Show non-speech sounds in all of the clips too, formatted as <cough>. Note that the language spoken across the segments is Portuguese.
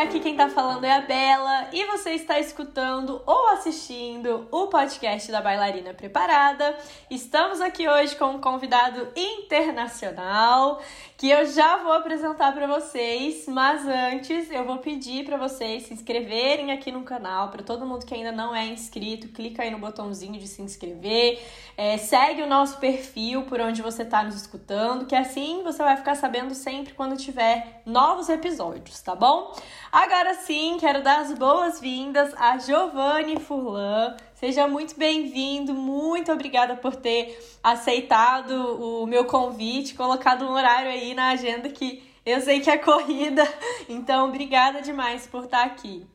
aqui quem tá falando é a Bela e você está escutando ou assistindo o podcast da Bailarina Preparada. Estamos aqui hoje com um convidado internacional que eu já vou apresentar para vocês, mas antes eu vou pedir para vocês se inscreverem aqui no canal, para todo mundo que ainda não é inscrito, clica aí no botãozinho de se inscrever, é, segue o nosso perfil por onde você está nos escutando, que assim você vai ficar sabendo sempre quando tiver novos episódios, tá bom? Agora sim, quero dar as boas-vindas a Giovanni Furlan. Seja muito bem-vindo, muito obrigada por ter aceitado o meu convite, colocado um horário aí na agenda que eu sei que é corrida. <laughs> Então, obrigada demais por estar aqui.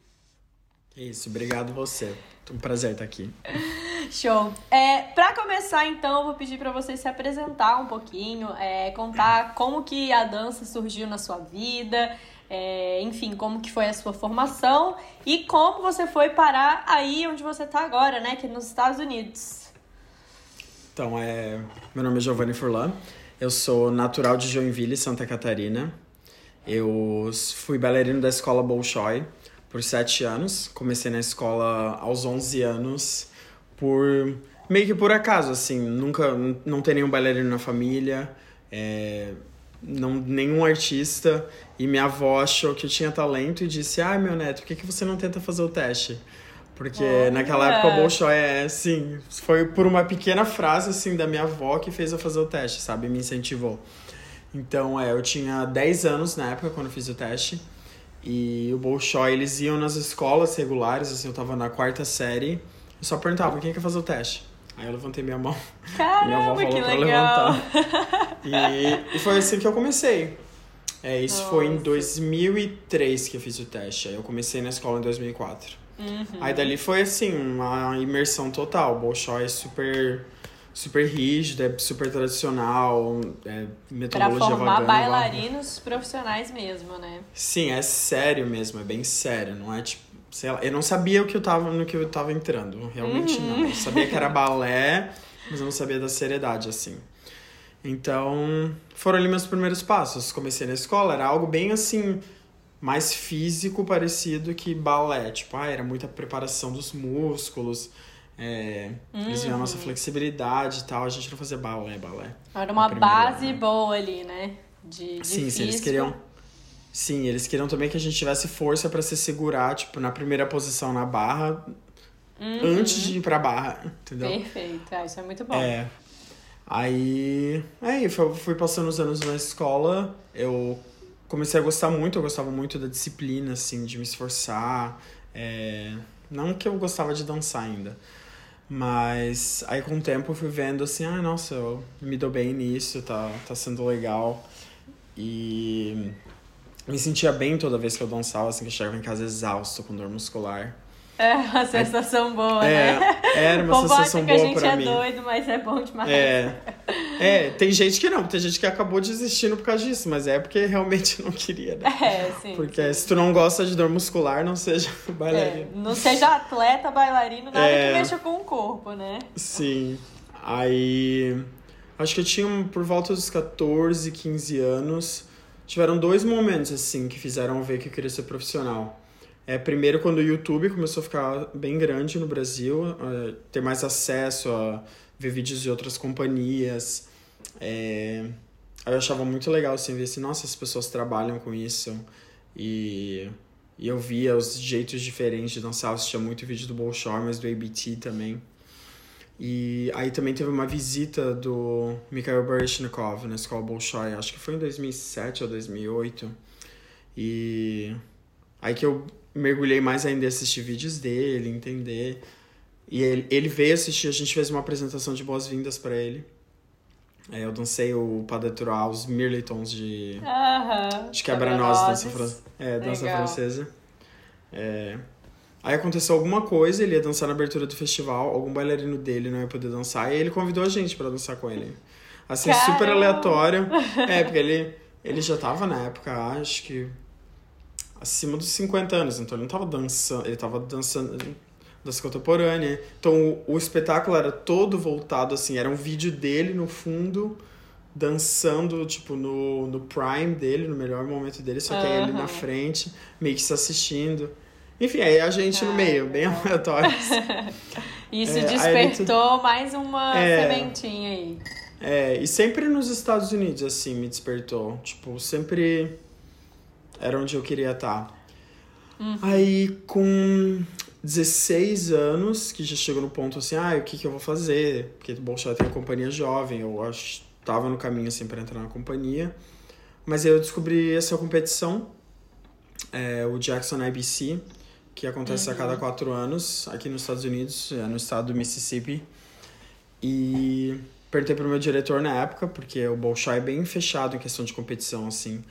Isso, obrigado você. Um prazer estar aqui. <laughs> Show. É, para começar, então, eu vou pedir para você se apresentar um pouquinho, é, contar como que a dança surgiu na sua vida, é, enfim, como que foi a sua formação e como você foi parar aí onde você está agora, né, que é nos Estados Unidos. Então, é, meu nome é Giovanni Furlan, eu sou natural de Joinville, Santa Catarina. Eu fui bailarino da escola Bolshoi por sete anos. Comecei na escola aos 11 anos por meio que por acaso, assim. Nunca, não tem nenhum bailarino na família. É, não, nenhum artista. E minha avó achou que eu tinha talento e disse: Ai, ah, meu neto, por que, que você não tenta fazer o teste? Porque oh, naquela época o Bolshoi é assim, foi por uma pequena frase assim da minha avó que fez eu fazer o teste, sabe? Me incentivou. Então, é, eu tinha 10 anos na época quando eu fiz o teste. E o Bolshoi, eles iam nas escolas regulares, assim, eu tava na quarta série. Eu só perguntava, quem quer fazer o teste? Aí eu levantei minha mão. Caramba, minha avó falou que pra legal. levantar. <laughs> E, e foi assim que eu comecei. É, isso Nossa. foi em 2003 que eu fiz o teste. Aí eu comecei na escola em 2004. Uhum. Aí dali foi assim, uma imersão total. O Bolshoi é super super rígido, é super tradicional, é metodologia Pra formar vagana, bailarinos profissionais mesmo, né? Sim, é sério mesmo, é bem sério, não é tipo sei lá, eu não sabia o que eu tava, no que eu tava entrando, realmente uhum. não. Eu sabia que era balé, mas eu não sabia da seriedade, assim. Então, foram ali meus primeiros passos. Comecei na escola, era algo bem assim, mais físico, parecido que balé. Tipo, ah, era muita preparação dos músculos, é, uhum. eles viam a nossa uhum. flexibilidade e tal. A gente não fazia balé, balé. Era uma base ano. boa ali, né? De, de sim, físico. sim, eles queriam Sim, eles queriam também que a gente tivesse força para se segurar, tipo, na primeira posição na barra, uhum. antes de ir pra barra, entendeu? Perfeito, ah, isso é muito bom. É. Aí, aí fui passando os anos na escola, eu comecei a gostar muito, eu gostava muito da disciplina, assim, de me esforçar. É... Não que eu gostava de dançar ainda, mas aí com o tempo eu fui vendo assim, ah, nossa, eu me dou bem nisso, tá, tá sendo legal. E me sentia bem toda vez que eu dançava, assim, que eu chegava em casa exausto, com dor muscular. É uma sensação boa, é, né? Era uma Convoca sensação boa pra mim. que a gente é doido, mas é bom demais. É, é, tem gente que não, tem gente que acabou desistindo por causa disso, mas é porque realmente não queria, né? É, sim. Porque sim. se tu não gosta de dor muscular, não seja <laughs> bailarino. É, não seja atleta, bailarino, nada é, que mexa com o corpo, né? Sim. Aí, acho que eu tinha por volta dos 14, 15 anos tiveram dois momentos assim que fizeram ver que eu queria ser profissional. É, primeiro, quando o YouTube começou a ficar bem grande no Brasil, é, ter mais acesso a ver vídeos de outras companhias. É, eu achava muito legal assim, ver assim, nossa, as pessoas trabalham com isso. E, e eu via os jeitos diferentes de dançar. Eu assistia muito vídeo do Bolshoi, mas do ABT também. E aí também teve uma visita do Mikhail Baryshnikov na escola Bolshoi, acho que foi em 2007 ou 2008. E aí que eu mergulhei mais ainda em assistir vídeos dele, entender. E ele, ele veio assistir, a gente fez uma apresentação de boas-vindas para ele. Aí eu dancei o Pas os Mirletons de, uh -huh. de quebra-nozes, dança, fran é, dança francesa. É, Aí aconteceu alguma coisa, ele ia dançar na abertura do festival, algum bailarino dele não ia poder dançar, e ele convidou a gente para dançar com ele. Assim, Caramba. super aleatório. É, porque ele, ele já tava na época, acho que acima dos 50 anos, então ele não tava dançando, ele tava dançando dança contemporânea. Então o, o espetáculo era todo voltado assim, era um vídeo dele no fundo dançando, tipo, no, no prime dele, no melhor momento dele, só que ele na frente, meio que se assistindo. Enfim, aí a gente no meio, bem aleatório. <laughs> Isso É, despertou mais uma É. sementinha aí. É, e sempre nos Estados Unidos, assim, me despertou. Tipo, sempre era onde eu queria estar. Aí, com 16 anos, que já chegou no ponto assim, ah, o que, que eu vou fazer? Porque o Bolshoi tem uma companhia jovem, eu acho tava no caminho, assim, para entrar na companhia. Mas aí eu descobri essa competição, é, o Jackson IBC, que acontece a cada quatro anos aqui nos Estados Unidos, é, no estado do Mississippi. E perguntei pro meu diretor na época, porque o Bolshoi é bem fechado em questão de competição, assim.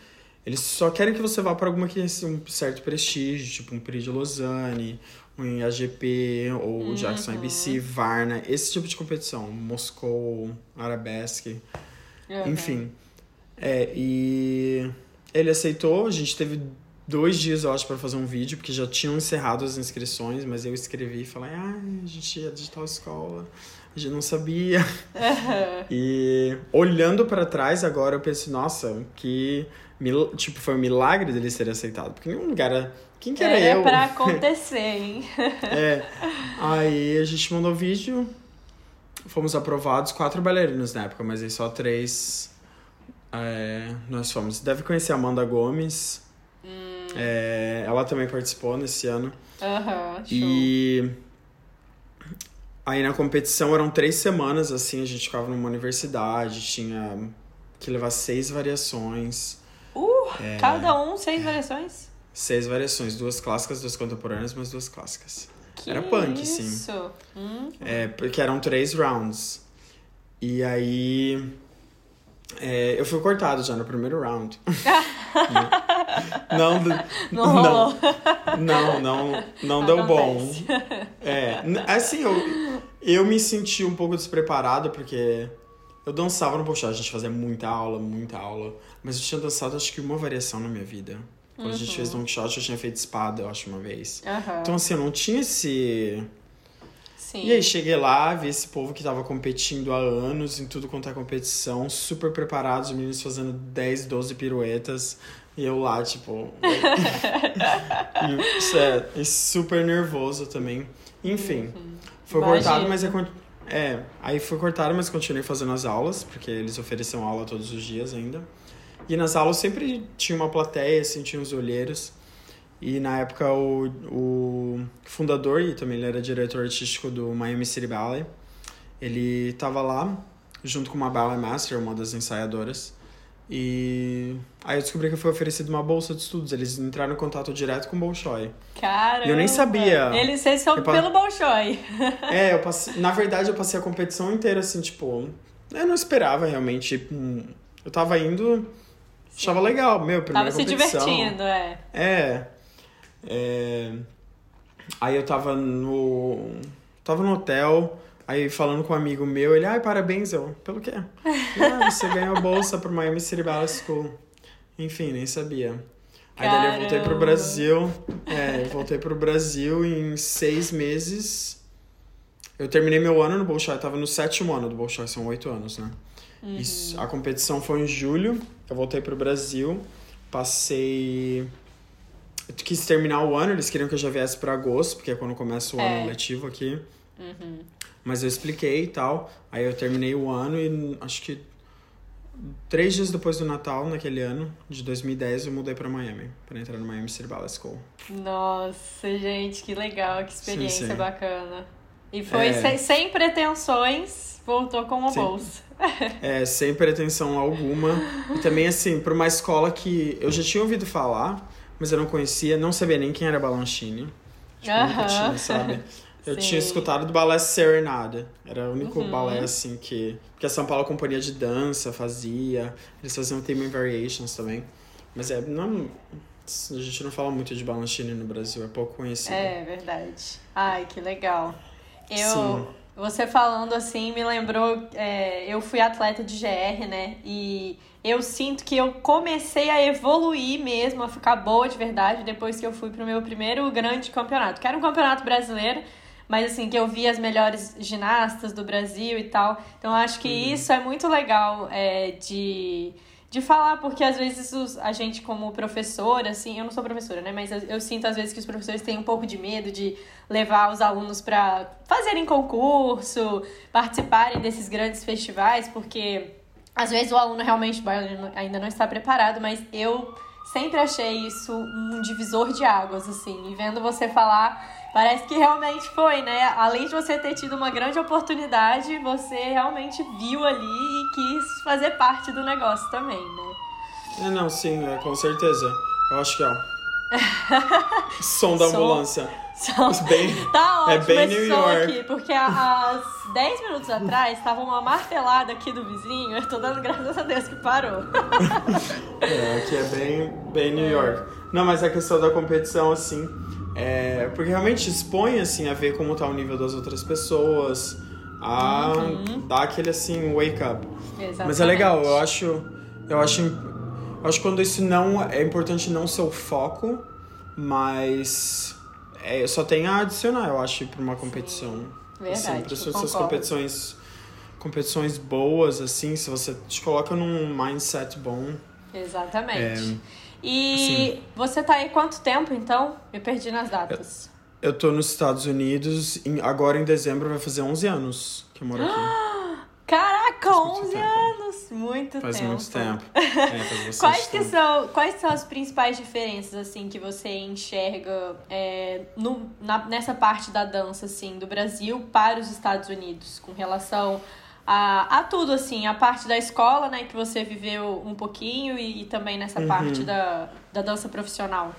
Eles só querem que você vá para alguma que tenha um certo prestígio, tipo um Prix de Lausanne, um AGP, ou o Jackson IBC, Varna, esse tipo de competição. Moscou, Arabesque, Uhum. enfim. É, e ele aceitou, a gente teve dois dias, eu acho, para fazer um vídeo, porque já tinham encerrado as inscrições, mas eu escrevi e falei, ah, a gente ia de tal escola, a gente não sabia. Uhum. E olhando para trás agora, eu penso, nossa, que mil- tipo, foi um milagre dele ser aceitado, porque nenhum lugar era... Quem que era É eu? pra <laughs> acontecer, hein? É. Aí a gente mandou vídeo, fomos aprovados, quatro bailarinos na época, mas aí só três é, nós fomos. Deve conhecer a Amanda Gomes. É, ela também participou nesse ano. Aham, show. E aí na competição eram três semanas, assim, a gente ficava numa universidade, tinha que levar seis variações. Uh, É. cada um seis variações? Seis variações, duas clássicas, duas contemporâneas, mas duas clássicas. Que Era punk, sim. isso? Hum, É, porque eram três rounds. E aí. é, eu fui cortado já no primeiro round. <laughs> <laughs> não, não não, não, não, não deu bom. É, assim, eu, eu me senti um pouco despreparado porque eu dançava no Bolshoi, a gente fazia muita aula, muita aula. Mas eu tinha dançado acho que uma variação na minha vida. Quando a gente fez long shot, eu tinha feito espada, eu acho, uma vez. Aham, Então, assim, eu não tinha esse. sim. E aí cheguei lá, vi esse povo que tava competindo há anos em tudo quanto é competição, super preparados, os meninos fazendo 10, 12 piruetas. E eu lá, tipo. <laughs> e, é, super nervoso também. Enfim, foi Imagino. cortado, mas é. É, aí foi cortado, mas continuei fazendo as aulas, porque eles ofereciam aula todos os dias ainda. E nas aulas sempre tinha uma plateia, assim, tinha os olheiros. E na época o, o fundador, e também ele era diretor artístico do Miami City Ballet, ele tava lá junto com uma ballet master, uma das ensaiadoras. E aí eu descobri que foi oferecido uma bolsa de estudos. Eles entraram em contato direto com o Bolshoi. Caramba. E eu nem sabia. Ele se soube Eu pa- pelo Bolshoi. É, eu passei, na verdade eu passei a competição inteira assim, tipo, eu não esperava realmente, tipo, um- eu tava indo, achava legal, meu, primeira Tava se competição. divertindo, é. É. É, Aí eu tava no. Tava no hotel, aí falando com um amigo meu, ele, ai, parabéns, eu, pelo quê? <laughs> ah, você ganhou a bolsa pro Miami City Ballet School. Enfim, nem sabia. Aí dali eu voltei pro Caramba. Brasil. É, eu voltei pro Brasil em seis meses. Eu terminei meu ano no Bolshoi, tava no sétimo ano do Bolshoi, são oito anos, né? Uhum. Isso, a competição foi em julho, eu voltei pro Brasil, passei. Eu quis terminar o ano, eles queriam que eu já viesse pra agosto, porque é quando começa o É. ano letivo aqui. Uhum. Mas eu expliquei e tal. Aí eu terminei o ano e acho que três dias depois do Natal, naquele ano, de 2010, eu mudei pra Miami, pra entrar no Miami City Ballet School. Nossa, gente, que legal, que experiência Sim, sim. bacana. E foi É. sem, sem pretensões, voltou com uma Sim. bolsa. É, sem pretensão alguma. E também, assim, pra uma escola que eu já tinha ouvido falar, mas eu não conhecia, não sabia nem quem era Balanchine. Tipo, nunca Aham. tinha, sabe? <laughs> Eu Sim. tinha escutado do balé Serenade. Era o único Uhum. balé, assim, que... Que a São Paulo Companhia de Dança fazia. Eles faziam Theme Variations também. Mas é, não... A gente não fala muito de Balanchine no Brasil, é pouco conhecido. É verdade. Ai, que legal. Eu, Sim. você falando assim, me lembrou. é, eu fui atleta de GR, né? E eu sinto que eu comecei a evoluir mesmo, a ficar boa de verdade, depois que eu fui pro meu primeiro grande campeonato, que era um campeonato brasileiro, mas assim, que eu vi as melhores ginastas do Brasil e tal. Então eu acho que uhum. isso é muito legal é, de, de falar, porque às vezes os, a gente, como professora, assim, eu não sou professora, né? Mas eu, eu sinto às vezes que os professores têm um pouco de medo de levar os alunos para fazerem concurso, participarem desses grandes festivais, porque às vezes o aluno realmente ainda não está preparado, mas eu sempre achei isso um divisor de águas, assim. E vendo você falar, parece que realmente foi, né? Além de você ter tido uma grande oportunidade, você realmente viu ali e quis fazer parte do negócio também, né? É, não, sim, é, com certeza. Eu acho que, ó. <laughs> Som da ambulância. Som. <laughs> Bem, tá ótimo é bem New York. aqui, porque há 10 minutos atrás estava uma martelada aqui do vizinho. Eu tô dando graças a Deus que parou. <laughs> é, aqui é bem, bem New York. Não, mas a questão da competição, assim, é, porque realmente expõe, assim, a ver como tá o nível das outras pessoas, a uhum. dar aquele, assim, wake up. Exatamente. Mas é legal, eu acho, eu acho, eu acho quando isso não, é importante não ser o foco, mas é, só tem a adicionar, eu acho, para uma competição. Verdade, assim, para essas competições competições boas, assim, se você te coloca num mindset bom. Exatamente. É, e assim, você tá aí quanto tempo, então? Me perdi nas datas. Eu, eu tô nos Estados Unidos, em, agora em dezembro vai fazer 11 anos que eu moro aqui. <gasps> Caraca, 11 anos! Muito faz tempo. Muito tempo. <laughs> É, quais, que são, quais são as principais diferenças, assim, que você enxerga é, no, na, nessa parte da dança, assim, do Brasil para os Estados Unidos, com relação a, a tudo, assim, a parte da escola, né, que você viveu um pouquinho e, e também nessa uhum. parte da, da dança profissional?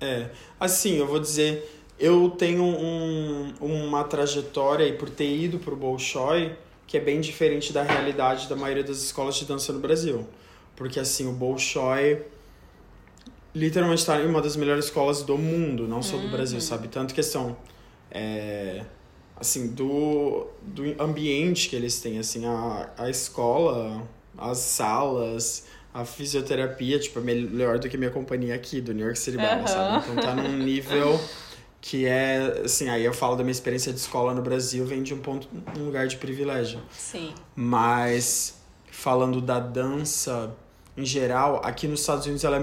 É, assim, eu vou dizer, eu tenho um, uma trajetória e por ter ido pro Bolshoi, que é bem diferente da realidade da maioria das escolas de dança no Brasil. Porque, assim, o Bolshoi literalmente está em uma das melhores escolas do mundo, não só do uhum. Brasil, sabe? Tanto questão, é, assim, do, do ambiente que eles têm, assim, a, a escola, as salas, a fisioterapia, tipo, é melhor do que minha companhia aqui, do New York City Ball, uhum. sabe? Então tá num nível que é, assim, aí eu falo da minha experiência de escola no Brasil, vem de um ponto, um lugar de privilégio. Sim. Mas falando da dança em geral, aqui nos Estados Unidos ela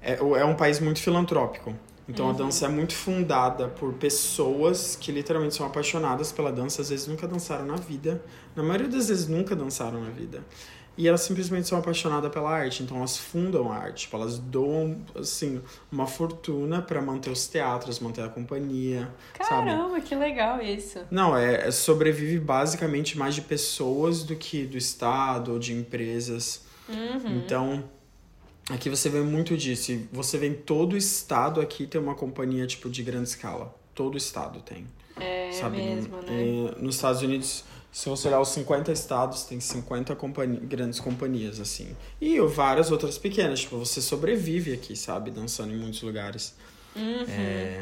é, é, é um país muito filantrópico. Então uhum. a dança é muito fundada por pessoas que literalmente são apaixonadas pela dança, às vezes nunca dançaram na vida, na maioria das vezes nunca dançaram na vida. E elas simplesmente são apaixonadas pela arte, então elas fundam a arte, tipo, elas doam, assim, uma fortuna para manter os teatros, manter a companhia, Caramba, sabe? que legal isso. Não, é, é, sobrevive basicamente mais de pessoas do que do Estado ou de empresas. Uhum. Então, aqui você vê muito disso. Você vê em todo Estado aqui tem uma companhia, tipo, de grande escala. Todo Estado tem. É sabe? mesmo, né? E, nos Estados Unidos se você olhar os 50 estados, tem 50 companhi grandes companhias, assim. E várias outras pequenas. Tipo, você sobrevive aqui, sabe? Dançando em muitos lugares. Uhum.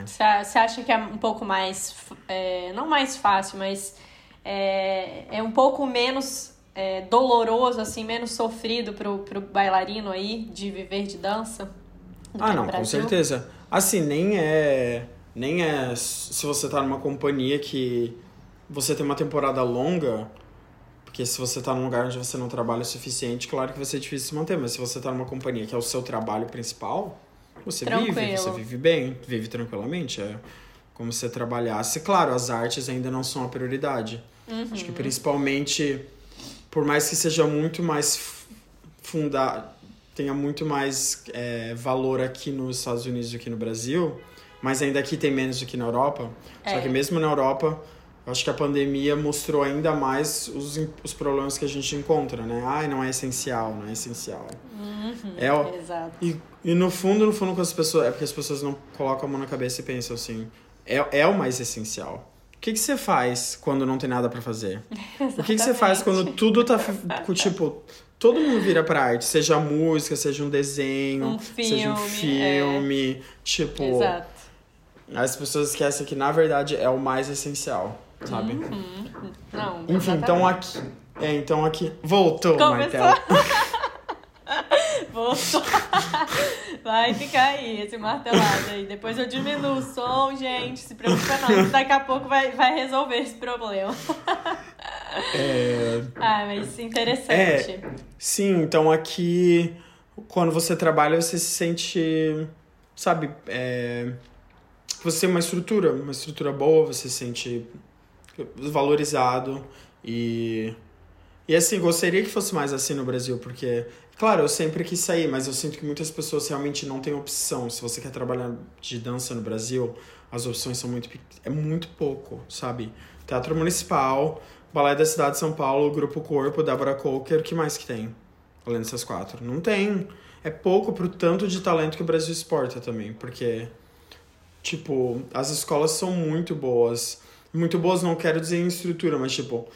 Você é... acha que é um pouco mais... É, não mais fácil, mas... É, é um pouco menos é, doloroso, assim, menos sofrido pro, pro bailarino aí de viver de dança? Ah, não, com certeza. Assim, nem é... Nem é... Se você tá numa companhia que você tem uma temporada longa, porque se você tá num lugar onde você não trabalha o suficiente, claro que vai ser difícil se manter, mas se você tá numa companhia que é o seu trabalho principal, você Tranquilo. vive, você vive bem, vive tranquilamente, é como se você trabalhasse. Claro, as artes ainda não são a prioridade. Uhum. Acho que principalmente, por mais que seja muito mais fundado, tenha muito mais é, valor aqui nos Estados Unidos do que no Brasil, mas ainda aqui tem menos do que na Europa. É. Só que mesmo na Europa, acho que a pandemia mostrou ainda mais os, os problemas que a gente encontra, né? Ai, não é essencial, não é essencial. Uhum, é, exato. E, e no fundo, no fundo, com as pessoas, é porque as pessoas não colocam a mão na cabeça e pensam assim, é, é o mais essencial. O que, que você faz quando não tem nada para fazer? <laughs> o que, que você faz quando tudo tá, tipo, todo mundo vira pra arte, seja música, seja um desenho, um filme, seja um filme, é. tipo... Exato. As pessoas esquecem que, na verdade, é o mais essencial sabe? Uhum. Não, Enfim, então aqui. É, então aqui. Voltou, Começou. Martelo. <laughs> nervoso. <laughs> Vai ficar aí, esse martelado aí. Depois eu diminuo o som, gente. Se preocupa não, daqui a pouco vai, vai resolver esse problema. É... Ah, mas interessante. É, sim, então aqui, quando você trabalha, você se sente, sabe, é, você tem uma estrutura, uma estrutura boa, você se sente valorizado e e assim, gostaria que fosse mais assim no Brasil, porque, claro, eu sempre quis sair, mas eu sinto que muitas pessoas realmente não têm opção. Se você quer trabalhar de dança no Brasil, as opções são muito é muito pouco, sabe? Teatro Municipal, Balé da Cidade de São Paulo, Grupo Corpo, Débora Coker, que mais que tem? Além dessas quatro. Não tem. É pouco pro tanto de talento que o Brasil exporta também, porque, tipo, as escolas são muito boas. Muito boas não quero dizer em estrutura, mas, tipo,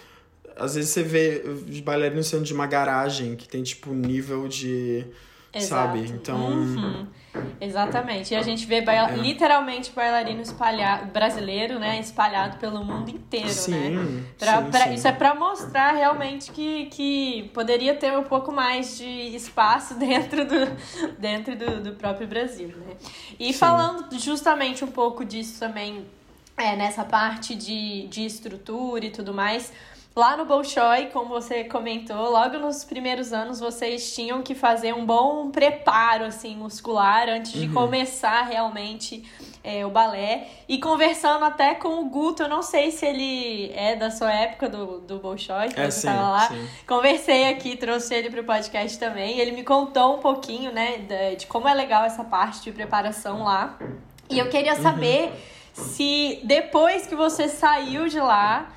às vezes você vê bailarinos sendo de uma garagem que tem, tipo, nível de. Exato. Sabe? Então. Uhum. Exatamente. E a gente vê baila É. literalmente bailarino espalhado, brasileiro, né? Espalhado pelo mundo inteiro, né? Sim, Pra, sim, pra- sim. Isso é pra mostrar realmente que, que poderia ter um pouco mais de espaço <laughs> dentro do, dentro do, do próprio Brasil, né? E falando justamente um pouco disso também, é, nessa parte de, de estrutura e tudo mais, lá no Bolshoi, como você comentou, logo nos primeiros anos vocês tinham que fazer um bom preparo, assim, muscular antes de Uhum. começar realmente é, o balé. E conversando até com o Guto, eu não sei se ele é da sua época do, do Bolshoi, que É, você estava lá. sim. Conversei aqui, trouxe ele pro podcast também. Ele me contou um pouquinho, né, de, de como é legal essa parte de preparação lá. E eu queria saber se depois que você saiu de lá,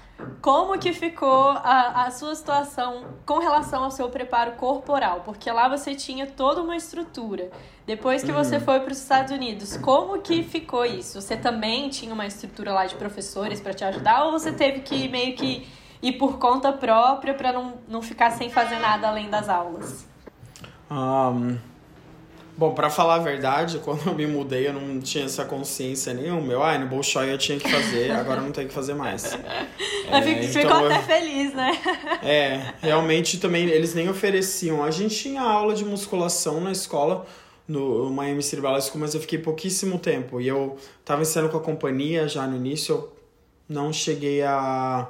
como que ficou a, a sua situação com relação ao seu preparo corporal? Porque lá você tinha toda uma estrutura. Depois que você foi para os Estados Unidos, como que ficou isso? Você também tinha uma estrutura lá de professores para te ajudar ou você teve que meio que ir por conta própria para não, não ficar sem fazer nada além das aulas? Ahn, bom, pra falar a verdade, <laughs> quando eu me mudei, eu não tinha essa consciência nenhuma. Eu, ai, no Bolshoi eu tinha que fazer, agora eu não tenho que fazer mais. <laughs> Fico, então ficou até feliz, né? <laughs> É, realmente também eles nem ofereciam. A gente tinha aula de musculação na escola, no Miami City Ballet School, mas eu fiquei pouquíssimo tempo. E eu tava ensinando com a companhia já no início, eu não cheguei a,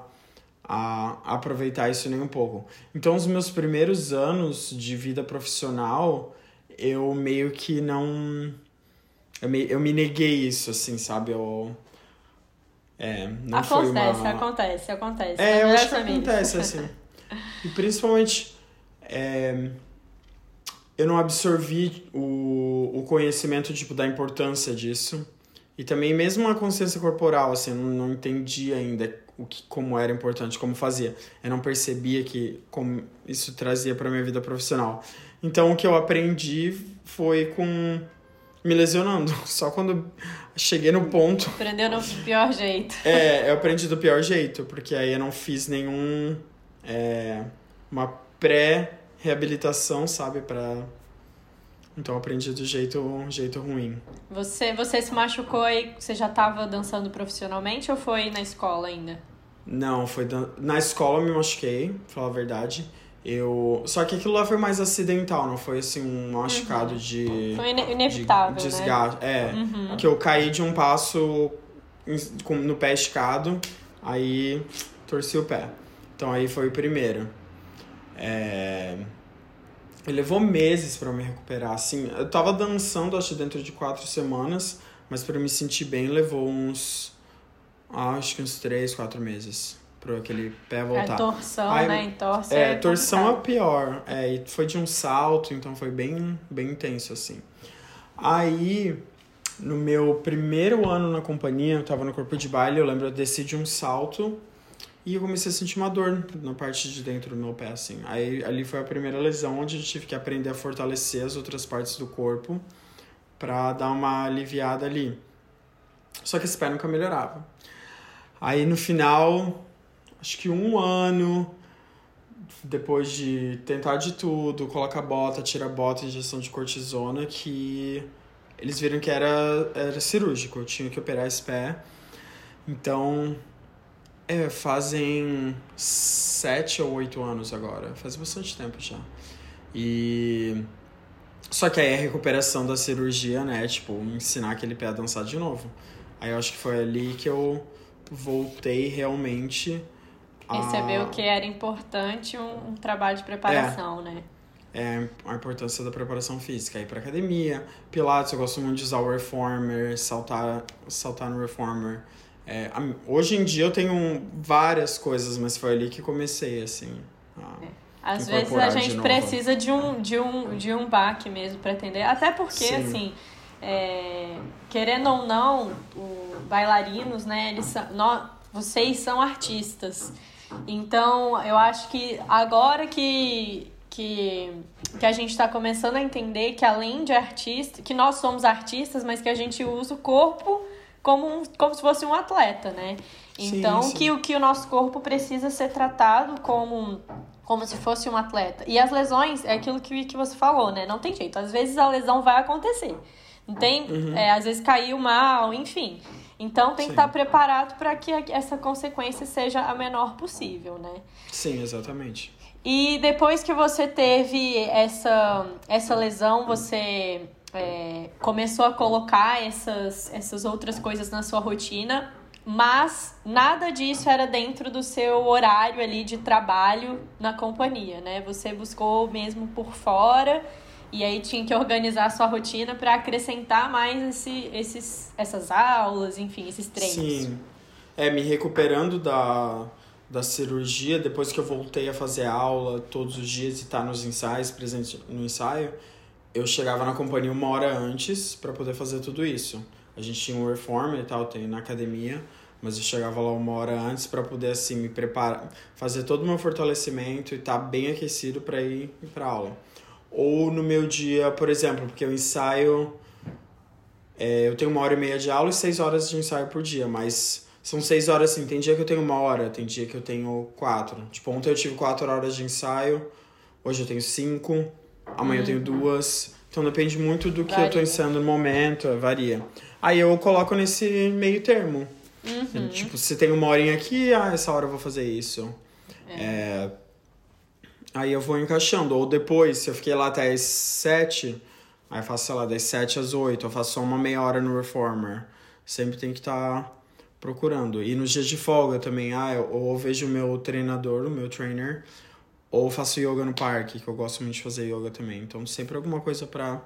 a aproveitar isso nem um pouco. Então, os meus primeiros anos de vida profissional, eu meio que não. Eu me, eu me neguei isso, assim, sabe? Eu. É, não foi acontece, uma... acontece, acontece. É, eu Melhores acho que acontece, assim. E principalmente, é, eu não absorvi o, o conhecimento, tipo, da importância disso. E também mesmo a consciência corporal, assim, eu não, não entendi ainda o que, como era importante, como fazia. Eu não percebia que como isso trazia para minha vida profissional. Então, o que eu aprendi foi com me lesionando. <laughs> Só quando cheguei no ponto Aprendeu no pior jeito. é, eu aprendi do pior jeito, porque aí eu não fiz nenhum. É, uma pré-reabilitação, sabe? Pra. Então eu aprendi do jeito, jeito ruim. Você, você se machucou aí, você já estava dançando profissionalmente ou foi na escola ainda? Não, foi. dan- Na escola eu me machuquei, pra falar a verdade. Eu. Só que aquilo lá foi mais acidental, não foi assim um machucado de. Foi ine- de inevitável, né? desgaste. É. Uhum. Que eu caí de um passo no pé esticado, aí torci o pé. Então aí foi o primeiro. É... Ele levou meses pra me recuperar, assim. Eu tava dançando, acho, dentro de quatro semanas, mas pra eu me sentir bem levou uns. ah, Acho que uns três, quatro meses pra aquele pé voltar. É torção, Aí- né? Entorse É, torção é pior. É, e foi de um salto, então foi bem, bem intenso, assim. Aí, no meu primeiro ano na companhia, eu tava no corpo de baile, eu lembro, eu desci de um salto e eu comecei a sentir uma dor na parte de dentro do meu pé, assim. Aí, ali foi a primeira lesão onde eu tive que aprender a fortalecer as outras partes do corpo pra dar uma aliviada ali. Só que esse pé nunca melhorava. Aí, no final, acho que um ano depois de tentar de tudo, coloca bota, tira bota, injeção de cortisona, que eles viram que era, era cirúrgico, eu tinha que operar esse pé. Então, é, fazem sete ou oito anos agora, faz bastante tempo já. E Só que aí a recuperação da cirurgia, né? Tipo, ensinar aquele pé a dançar de novo. Aí eu acho que foi ali que eu voltei realmente a... Percebeu que era importante um, um trabalho de preparação, é. né? É a importância da preparação física. Ir pra academia, pilates, eu gosto muito de usar o reformer, saltar, saltar no reformer. É, hoje em dia eu tenho várias coisas, mas foi ali que comecei, assim. É. Às vezes a gente precisa de um, de, um, de um baque mesmo para entender. Até porque, Sim. assim, é, querendo ou não, o bailarinos, né, eles são, nós, vocês são artistas. Então, eu acho que agora que, que, que a gente está começando a entender que além de artista, que nós somos artistas, mas que a gente usa o corpo como, um, como se fosse um atleta, né? Então, sim, sim. Que, o, que o nosso corpo precisa ser tratado como como se fosse um atleta. E as lesões é aquilo que, que você falou, né? Não tem jeito. Às vezes a lesão vai acontecer. Não tem, uhum. é, às vezes caiu mal, enfim. Então tem Sim. que estar preparado para que essa consequência seja a menor possível, né? Sim, exatamente. E depois que você teve essa, essa lesão, você é, começou a colocar essas, essas outras coisas na sua rotina, mas nada disso era dentro do seu horário ali de trabalho na companhia, né? Você buscou mesmo por fora e aí tinha que organizar a sua rotina para acrescentar mais esse, esses, essas aulas, enfim, esses treinos. Sim. É, me recuperando da, da cirurgia, depois que eu voltei a fazer aula todos os dias e estar tá nos ensaios, presente no ensaio, eu chegava na companhia uma hora antes para poder fazer tudo isso. A gente tinha um reformer e tal, tem na academia, mas eu chegava lá uma hora antes para poder assim me preparar, fazer todo o meu fortalecimento e estar tá bem aquecido para ir para aula. Ou no meu dia, por exemplo, porque eu ensaio. É, eu tenho uma hora e meia de aula e seis horas de ensaio por dia, mas são seis horas assim. Tem dia que eu tenho uma hora, tem dia que eu tenho quatro. Tipo, ontem eu tive quatro horas de ensaio, hoje eu tenho cinco, amanhã eu tenho uhum. duas. Então depende muito do que varia. eu tô ensaiando no momento, varia. Aí eu coloco nesse meio termo. Uhum. Tipo, se tem uma horinha aqui, ah, essa hora eu vou fazer isso. É. é Aí eu vou encaixando. Ou depois, se eu fiquei lá até as 7, aí faço, sei lá, das 7 às 8, eu faço só uma meia hora no Reformer. Sempre tem que estar tá procurando. E nos dias de folga também, ah, eu, ou vejo o meu treinador, o meu trainer, ou faço yoga no parque, que eu gosto muito de fazer yoga também. Então sempre alguma coisa pra.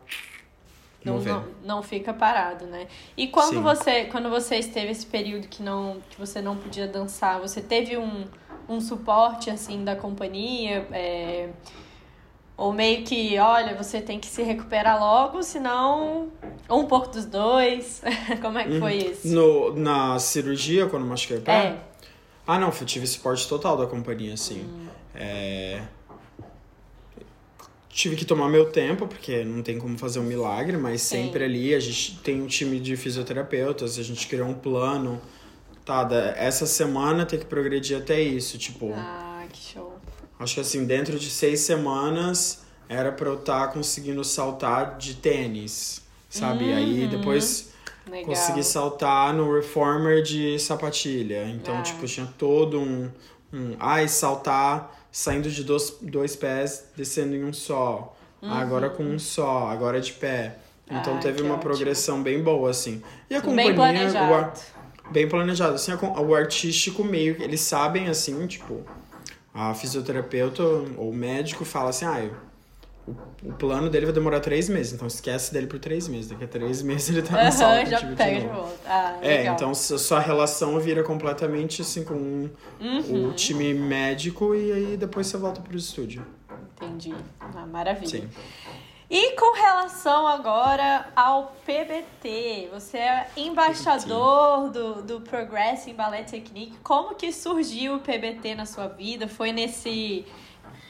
Não, não, não, fica parado, né? E quando Sim. você quando você esteve esse período que não que você não podia dançar, você teve um um suporte assim da companhia, é, ou meio que, olha, você tem que se recuperar logo, senão ou um pouco dos dois. <laughs> Como é que foi uhum. isso? No, na cirurgia, quando machuquei o pé? É. Ah, não, eu tive suporte total da companhia, assim. Hum. É... Tive que tomar meu tempo, porque não tem como fazer um milagre, mas Sim. sempre ali a gente tem um time de fisioterapeutas, a gente criou um plano tá, essa semana tem que progredir até isso, tipo. Ah, que show. Acho que assim, dentro de seis semanas era pra eu estar tá conseguindo saltar de tênis, sabe? Uhum. Aí depois Legal. consegui saltar no reformer de sapatilha. Então, ah. tipo, tinha todo um. um ai, saltar saindo de dois, dois pés, descendo em um só. Uhum. Agora com um só, agora de pé. Então ah, teve uma ótimo. progressão bem boa, assim. E a companhia. Bem planejado bem planejado. Assim, o artístico meio eles sabem assim, tipo, a fisioterapeuta ou o médico fala assim, ah, o, o plano dele vai demorar três meses, então esquece dele por três meses. Daqui a três meses ele tá <laughs> no uhum, sala já pega de, volta. Ah, é, legal. então sua relação vira completamente assim com uhum. o time médico e aí depois você volta pro estúdio. Entendi. Ah, maravilha. Sim. E com relação agora ao PBT, você é embaixador do, do Progressing Ballet Technique. Como que surgiu o PBT na sua vida? Foi nesse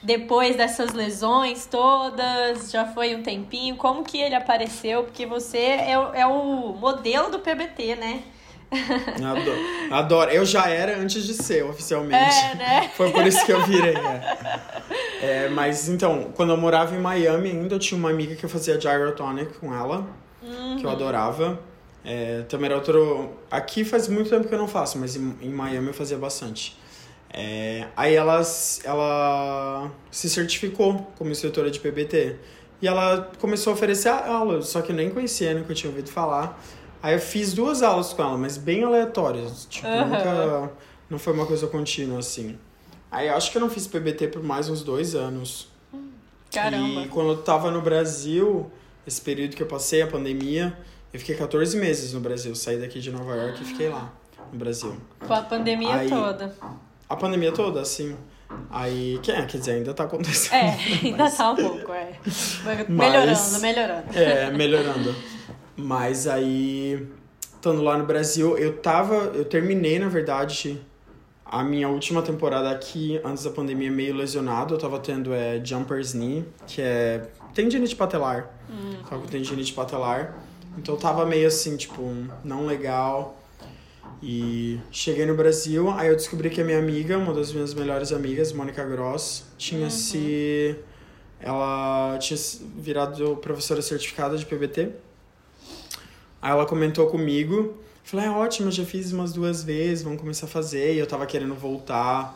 depois dessas lesões todas? Já foi um tempinho? Como que ele apareceu? Porque você é, é o modelo do PBT, né? Adoro. Adoro. Eu já era antes de ser, oficialmente. É, né? <laughs> Foi por isso que eu virei. É. É, mas então, quando eu morava em Miami ainda, eu tinha uma amiga que eu fazia gyrotonic com ela, uhum. que eu uhum. adorava. É, também era outro. Aqui faz muito tempo que eu não faço, mas em, em Miami eu fazia bastante. É, aí ela, ela se certificou como instrutora de PBT. E ela começou a oferecer aula, só que eu nem conhecia, nunca tinha ouvido falar. Aí eu fiz duas aulas com ela, mas bem aleatórias. Tipo, Aham. nunca. Não foi uma coisa contínua, assim. Aí eu acho que eu não fiz PBT por mais uns dois anos. Caramba. E quando eu tava no Brasil, esse período que eu passei, a pandemia, eu fiquei 14 meses no Brasil. Saí daqui de Nova York e fiquei lá, no Brasil. Com a pandemia Aí- toda. A pandemia toda, assim. Aí, é, quer dizer, ainda tá acontecendo. É, <laughs> ainda tá um pouco, é. Melhorando, melhorando. É, melhorando. Mas aí, estando lá no Brasil, eu tava. Eu terminei, na verdade, a minha última temporada aqui, antes da pandemia, meio lesionado. Eu tava tendo é, jumper's knee, que é tendinite patelar. Tava com tendinite patelar. Então eu tava meio assim, tipo, não legal. E cheguei no Brasil, aí eu descobri que a minha amiga, uma das minhas melhores amigas, Mônica Gross, tinha se. Ela tinha virado professora certificada de PBT. Aí ela comentou comigo. Falei, é ótimo, eu já fiz umas duas vezes, vamos começar a fazer. E eu tava querendo voltar,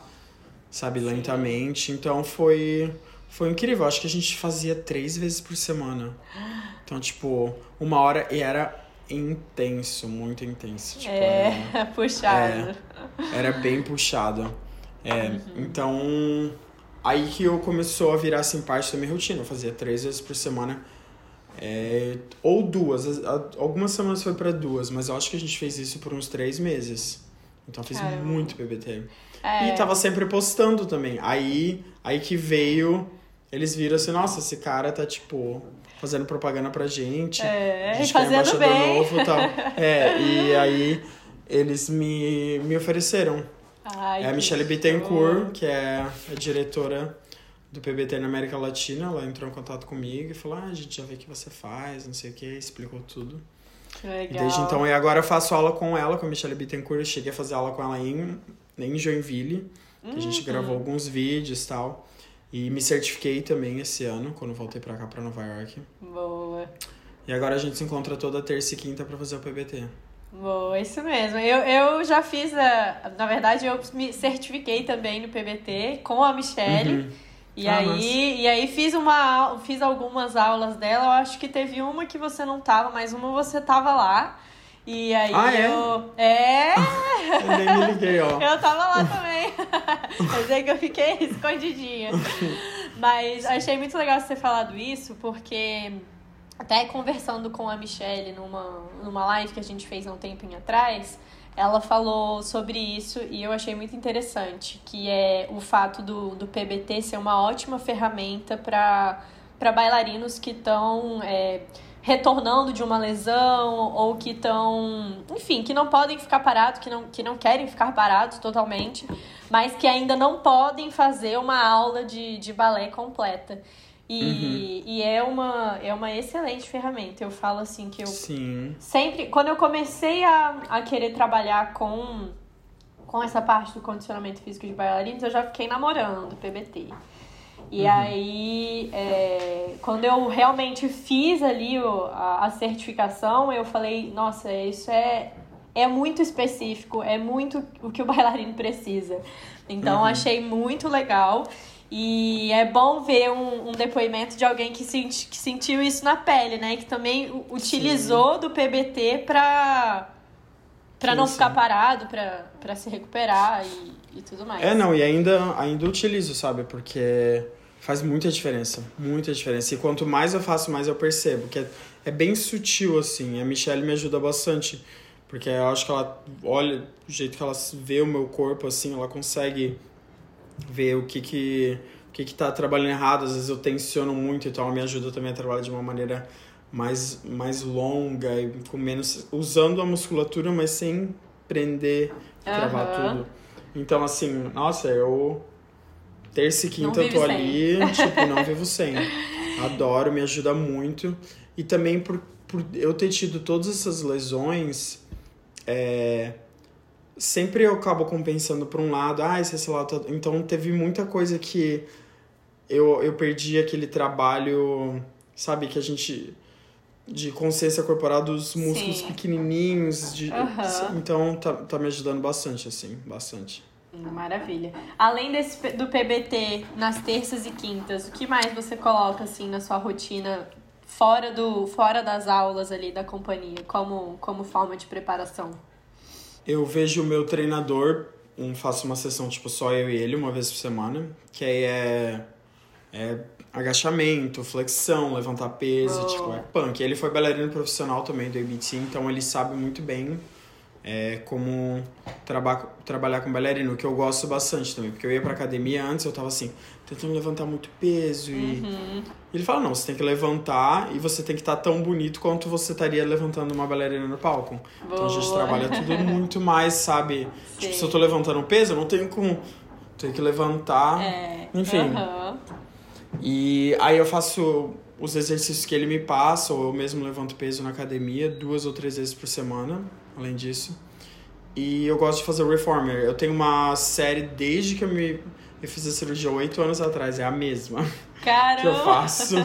sabe, Sim. lentamente. Então foi, foi incrível. Acho que a gente fazia três vezes por semana. Então, tipo, uma hora e era intenso, muito intenso. Tipo, era- <laughs> É, puxado. era bem puxado. É, então aí que eu começou a virar assim parte da minha rotina. Eu fazia três vezes por semana. É, ou duas. Algumas semanas foi pra duas, mas eu acho que a gente fez isso por uns três meses. Então eu fiz Caramba. muito PBT. É. E tava sempre postando também. Aí, aí que veio, eles viram assim, nossa, esse cara tá tipo fazendo propaganda pra gente. É, a gente quer fazendo embaixador bem. novo e tal. <laughs> É, e aí eles me, me ofereceram. Ai, É a Michelle. Bittencourt, que é a diretora do PBT na América Latina. Ela entrou em contato comigo e falou: ah, a gente já vê o que você faz, não sei o que, explicou tudo. E legal. desde então, e agora eu faço aula com ela, com a Michelle Bittencourt. Eu cheguei a fazer aula com ela em, em Joinville, que a gente Uhum. gravou alguns vídeos e tal. E me certifiquei também esse ano, quando voltei pra cá, pra Nova York. Boa. E agora a gente se encontra toda terça e quinta pra fazer o PBT. Boa, isso mesmo. Eu, eu já fiz a. Na verdade, eu me certifiquei também no PBT com a Michelle. Uhum. E, Ah, aí, e aí fiz uma fiz algumas aulas dela. Eu acho que teve uma que você não tava, mas uma você tava lá. E aí Ah, é? eu. É! <laughs> Eu nem me liguei, ó. Eu tava lá também. <laughs> Quer dizer que eu fiquei <laughs> escondidinha. Mas achei muito legal você ter falado isso, porque até conversando com a Michelle numa, numa live que a gente fez há um tempinho atrás, ela falou sobre isso e eu achei muito interessante, que é o fato do, do PBT ser uma ótima ferramenta para bailarinos que estão é, retornando de uma lesão ou que estão, enfim, que não podem ficar parados, que não, que não querem ficar parados totalmente, mas que ainda não podem fazer uma aula de, de balé completa. E, e é, uma, é uma excelente ferramenta. Eu falo assim que eu Sim. sempre. Quando eu comecei a, a querer trabalhar com, com essa parte do condicionamento físico de bailarinos, eu já fiquei namorando PBT. E aí, é, quando eu realmente fiz ali o, a, a certificação, eu falei, nossa, isso é, é muito específico, é muito o que o bailarino precisa. Então, Uhum. achei muito legal. E é bom ver um, um depoimento de alguém que, senti, que sentiu isso na pele, né? Que também utilizou do PBT pra, pra Sim, não sim. ficar parado, pra, pra se recuperar e, e tudo mais. É, não, e ainda, ainda utilizo, sabe? Porque faz muita diferença, muita diferença. E quanto mais eu faço, mais eu percebo. Que é, é bem sutil, assim. A Michelle me ajuda bastante. Porque eu acho que ela olha, o jeito que ela vê o meu corpo, assim, ela consegue ver o que que, o que, que tá trabalhando errado. Às vezes eu tensiono muito, então me ajuda também a trabalhar de uma maneira mais, mais longa e com menos. usando a musculatura, mas sem prender, travar tudo. Então, assim, nossa, eu. Terça e Não quinta eu tô sem. ali, tipo, não vivo sem. Adoro, me ajuda muito. E também por, por eu ter tido todas essas lesões, é, sempre eu acabo compensando por um lado, ah, esse, esse lado. Então teve muita coisa que eu, eu perdi aquele trabalho, sabe, que a gente. de consciência corporal dos músculos Sim. pequenininhos. De, Aham. Então tá, tá me ajudando bastante, assim, bastante. Maravilha. Além desse, do PBT nas terças e quintas, o que mais você coloca assim na sua rotina fora do fora das aulas ali da companhia, como como forma de preparação? Eu vejo o meu treinador, um, faço uma sessão tipo só eu e ele uma vez por semana, que aí é é agachamento, flexão, levantar peso, oh. tipo, é punk. Ele foi bailarino profissional também do ABT, então ele sabe muito bem é, como traba trabalhar com bailarino, que eu gosto bastante também, porque eu ia pra academia antes, eu tava assim, tentando levantar muito peso e uhum. Ele fala, não, você tem que levantar e você tem que estar tá tão bonito quanto você estaria levantando uma bailarina no palco. Boa. Então a gente trabalha tudo muito mais, sabe? Sim. Tipo, se eu tô levantando peso, eu não tenho como tenho que levantar. É. Enfim. Uhum. E aí eu faço os exercícios que ele me passa, ou eu mesmo levanto peso na academia, duas ou três vezes por semana além disso. E eu gosto de fazer o Reformer. Eu tenho uma série desde que eu me eu fiz a cirurgia oito anos atrás, é a mesma. Caramba! que eu faço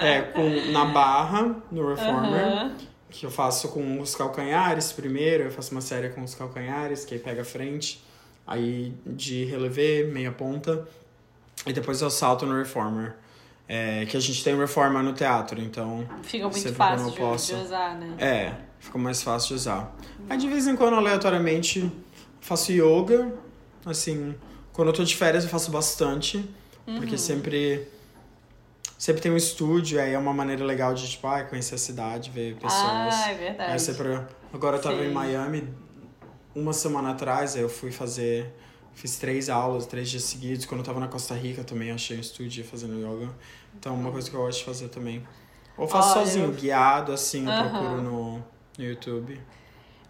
é, com, na barra, no Reformer. Uhum. Que eu faço com os calcanhares primeiro, eu faço uma série com os calcanhares, que aí pega a frente. Aí de relevé, meia ponta. E depois eu salto no Reformer. É, que a gente tem Reformer no teatro, então. Fica muito fácil de, de usar, né? É fica mais fácil de usar. Aí de vez em quando, aleatoriamente, faço yoga. Assim, quando eu tô de férias eu faço bastante. Uhum. Porque sempre. Sempre tem um estúdio, aí é uma maneira legal de, tipo, ah, conhecer a cidade, ver pessoas. Ah, é verdade. Aí sempre... Agora eu tava Sim. em Miami uma semana atrás, aí eu fui fazer. Fiz três aulas, três dias seguidos. Quando eu tava na Costa Rica também achei um estúdio fazendo yoga. Então, uma coisa que eu gosto de fazer também. Ou faço Olha, sozinho, eu... guiado, assim, eu uhum. procuro no no YouTube.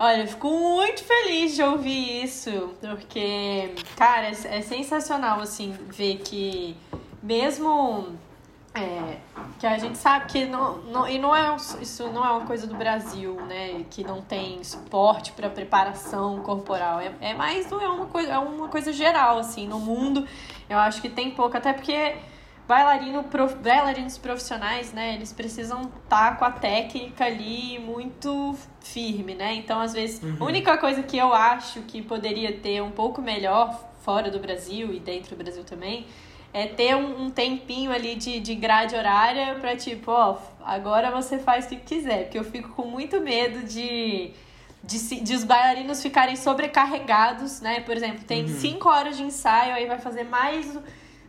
Olha, eu fico muito feliz de ouvir isso, porque, cara, é, é sensacional, assim, ver que mesmo é, que a gente sabe que não, não, e não é, isso não é uma coisa do Brasil, né? Que não tem suporte para preparação corporal. É, é mais é uma coisa, é uma coisa geral, assim, no mundo. Eu acho que tem pouco, até porque bailarino, prof, bailarinos profissionais, né, eles precisam estar tá com a técnica ali muito firme, né? Então, às vezes, uhum. a única coisa que eu acho que poderia ter um pouco melhor fora do Brasil e dentro do Brasil também é ter um, um tempinho ali de, de grade horária para tipo, ó, agora você faz o que quiser, porque eu fico com muito medo de de, de os bailarinos ficarem sobrecarregados, né? Por exemplo, tem uhum. cinco horas de ensaio, aí vai fazer mais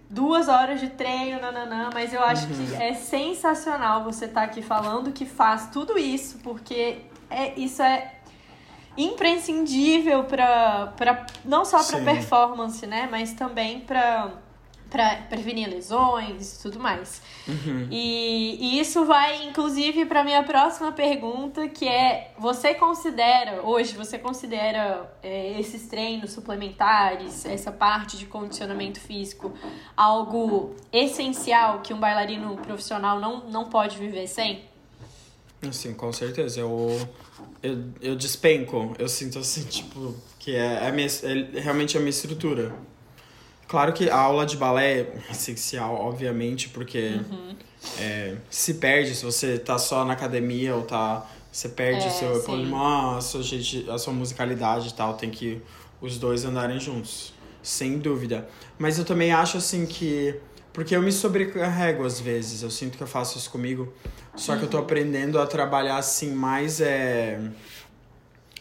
duas horas de treino, nananã, mas eu acho uhum. que é sensacional você estar tá aqui falando que faz tudo isso, porque é, isso é imprescindível para não só para performance, né, mas também para para prevenir lesões e tudo mais. Uhum. E, e, isso vai, inclusive, para minha próxima pergunta, que é: você considera, hoje, você considera é, esses treinos suplementares, essa parte de condicionamento físico, algo essencial que um bailarino profissional não, não pode viver sem? Sim, com certeza. Eu, eu, eu despenco. Eu sinto assim, tipo, que é, é, minha, é realmente a minha estrutura. Claro que a aula de balé é essencial, obviamente, porque uhum. é, se perde se você tá só na academia ou tá. Você perde é, o seu polimã, a sua, a sua musicalidade e tal. Tem que os dois andarem juntos. Sem dúvida. Mas eu também acho assim que. Porque eu me sobrecarrego às vezes. Eu sinto que eu faço isso comigo. Só que eu tô uhum. aprendendo a trabalhar assim mais. É,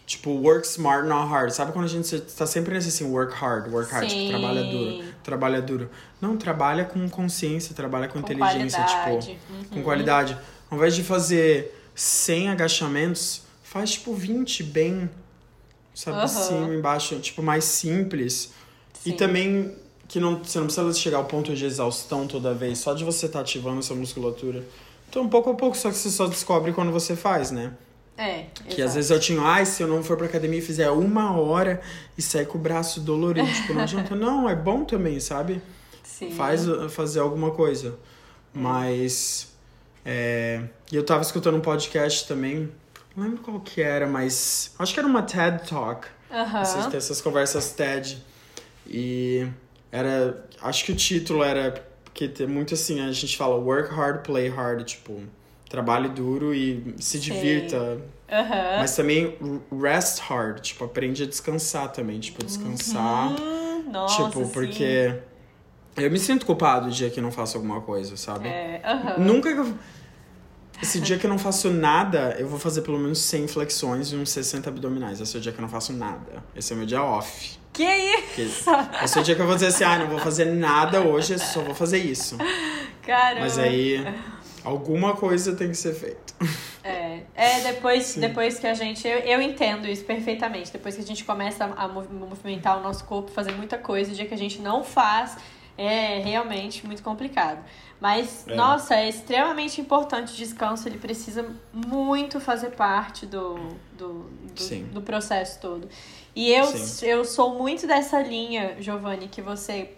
Tipo, work smart, not hard. Sabe quando a gente tá sempre nesse assim, work hard, work hard, tipo, trabalha duro, trabalha duro. Não, trabalha com consciência, trabalha com, com inteligência, tipo, qualidade. tipo, uhum. com qualidade. Ao invés de fazer 100 agachamentos, faz tipo 20 bem, sabe, uhum. cima, embaixo, tipo, mais simples. Sim. E também que não, você não precisa chegar ao ponto de exaustão toda vez, só de você estar tá ativando essa musculatura. Então, pouco a pouco, só que você só descobre quando você faz, né? É. Que exato. às vezes eu tinha, ai, se eu não for pra academia e fizer uma hora e sair com o braço dolorido, tipo, não adianta. <laughs> Não, é bom também, sabe? Sim. Faz fazer alguma coisa. Mas. É, eu tava escutando um podcast também, não lembro qual que era, mas. Acho que era uma TED Talk. Uhum. Essas, essas conversas TED. E era. Acho que o título era. Porque tem muito assim, a gente fala work hard, play hard, tipo trabalhe duro e se divirta. Uhum. Mas também rest hard, tipo, aprende a descansar também, tipo, descansar. Uhum. Nossa, tipo, sim. porque eu me sinto culpado o dia que não faço alguma coisa, sabe? É, aham. Nunca que eu... Esse dia que eu não faço nada, eu vou fazer pelo menos 100 flexões e uns 60 abdominais. Esse é o dia que eu não faço nada. Esse é o meu dia off. Que isso? <laughs> Esse é o dia que eu vou dizer assim, ah, não vou fazer nada hoje, só vou fazer isso. Caramba. Mas aí, alguma coisa tem que ser feita. É, é depois, depois que a gente. Eu, eu entendo isso perfeitamente. Depois que a gente começa a, a mov- movimentar o nosso corpo, fazer muita coisa, o dia que a gente não faz, é realmente muito complicado. Mas, É. nossa, é extremamente importante o descanso, ele precisa muito fazer parte do, do, do, do processo todo. E eu, Sim. eu sou muito dessa linha, Giovanni, que você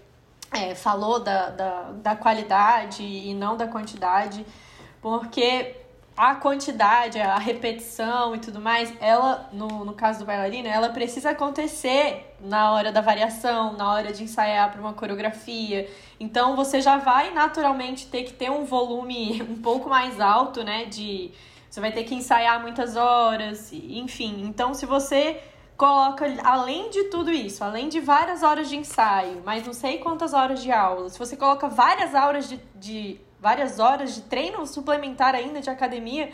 é, falou da, da, da qualidade e não da quantidade, porque a quantidade, a repetição e tudo mais, ela, no, no caso do bailarino, ela precisa acontecer na hora da variação, na hora de ensaiar para uma coreografia. Então você já vai naturalmente ter que ter um volume <laughs> um pouco mais alto, né? De você vai ter que ensaiar muitas horas, enfim. Então, se você coloca, além de tudo isso, além de várias horas de ensaio, mas não sei quantas horas de aula, se você coloca várias horas de, de várias horas de treino suplementar ainda de academia,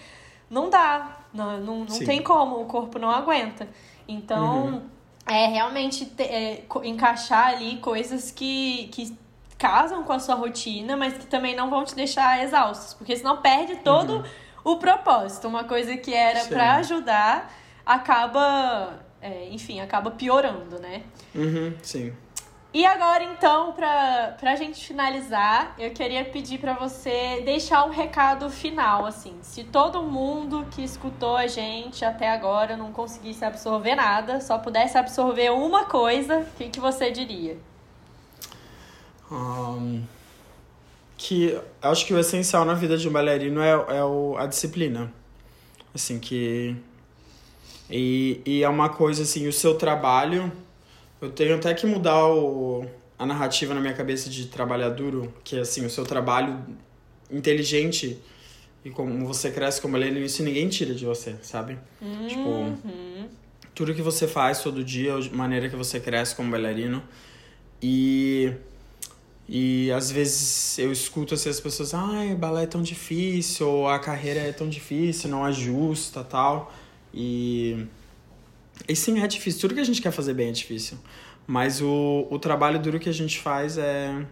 não dá. Não, não, não tem como, o corpo não aguenta. Então, é realmente te- é, encaixar ali coisas que, que casam com a sua rotina, mas que também não vão te deixar exaustos, porque senão perde todo o propósito. Uma coisa que era pra ajudar acaba, é, enfim, acaba piorando, né? Uhum, sim. E agora, então, pra, pra gente finalizar, eu queria pedir pra você deixar um recado final, assim. Se todo mundo que escutou a gente até agora não conseguisse absorver nada, só pudesse absorver uma coisa, o que, que você diria? Ahn, que acho que o essencial na vida de um bailarino é, é o, a disciplina. Assim, que. E, e é uma coisa assim, o seu trabalho. Eu tenho até que mudar o, a narrativa na minha cabeça de trabalhar duro, que é assim, o seu trabalho inteligente e como você cresce como bailarino, isso ninguém tira de você, sabe? Tipo, Uhum. tudo que você faz todo dia, a maneira que você cresce como bailarino. E e às vezes eu escuto assim, as pessoas, ai, balé é tão difícil, ou a carreira é tão difícil, não é justa, tal. E e sim, é difícil. Tudo que a gente quer fazer bem é difícil. Mas o, o trabalho duro que a gente faz é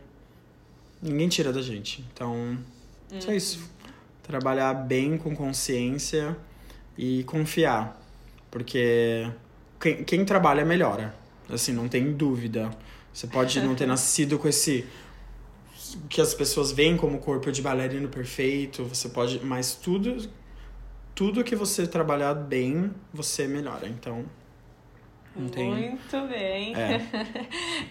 ninguém tira da gente. Então, só isso. Trabalhar bem com consciência e confiar. Porque quem, quem trabalha melhora. Assim, não tem dúvida. Você pode não ter <laughs> nascido com esse que as pessoas veem como corpo de bailarino perfeito, você pode, mas tudo tudo que você trabalhar bem, você melhora. Então, tem Muito bem. É.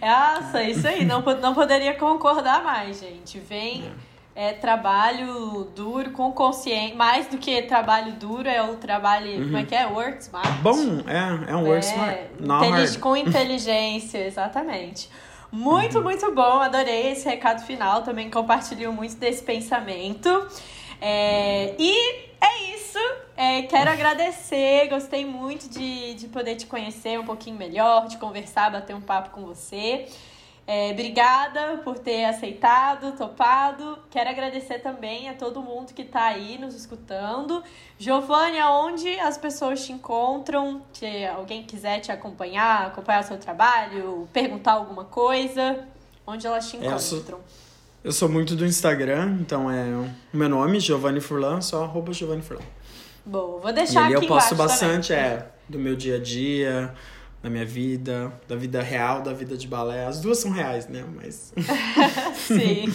<laughs> Nossa, isso aí. Não, não poderia concordar mais, gente. Vem é. trabalho duro, com consciência. Mais do que trabalho duro, é o trabalho. Como é que é? Work smart. bom, é, é um work smart, not intelig- hard. Com inteligência, <laughs> exatamente. Muito, muito bom. Adorei esse recado final. Também compartilho muito desse pensamento. É, e é isso. É, quero agradecer. Gostei muito de, de poder te conhecer um pouquinho melhor, de conversar, bater um papo com você. É, obrigada por ter aceitado, topado. Quero agradecer também a todo mundo que está aí nos escutando. Giovanni, aonde as pessoas te encontram? Se alguém quiser te acompanhar, acompanhar o seu trabalho, perguntar alguma coisa, onde elas te É, eu sou-? Eu muito do Instagram, então é o meu nome, Giovanni Furlan, só arroba Giovanni Furlan. Boa, vou E deixar ali eu aqui posto embaixo bastante, também. é, do meu dia a dia, da minha vida, da vida real, da vida de balé. As duas são reais, né? Mas. <laughs> <laughs> Sim.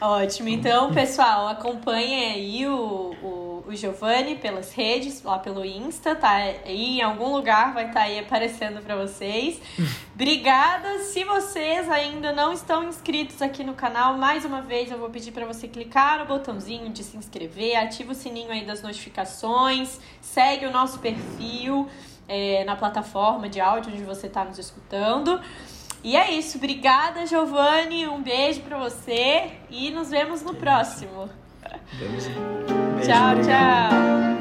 Ótimo. Então, pessoal, acompanhem aí o, o, o Giovanni pelas redes, lá pelo Insta, tá? Aí em algum lugar vai estar aí aparecendo para vocês. <laughs> Obrigada. Se vocês ainda não estão inscritos aqui no canal, mais uma vez eu vou pedir para você clicar no botãozinho de se inscrever, ativa o sininho aí das notificações, segue o nosso perfil é, na plataforma de áudio onde você está nos escutando. E é isso. Obrigada, Giovanni. Um beijo pra você e nos vemos no próximo. Beijo, Tchau, tchau.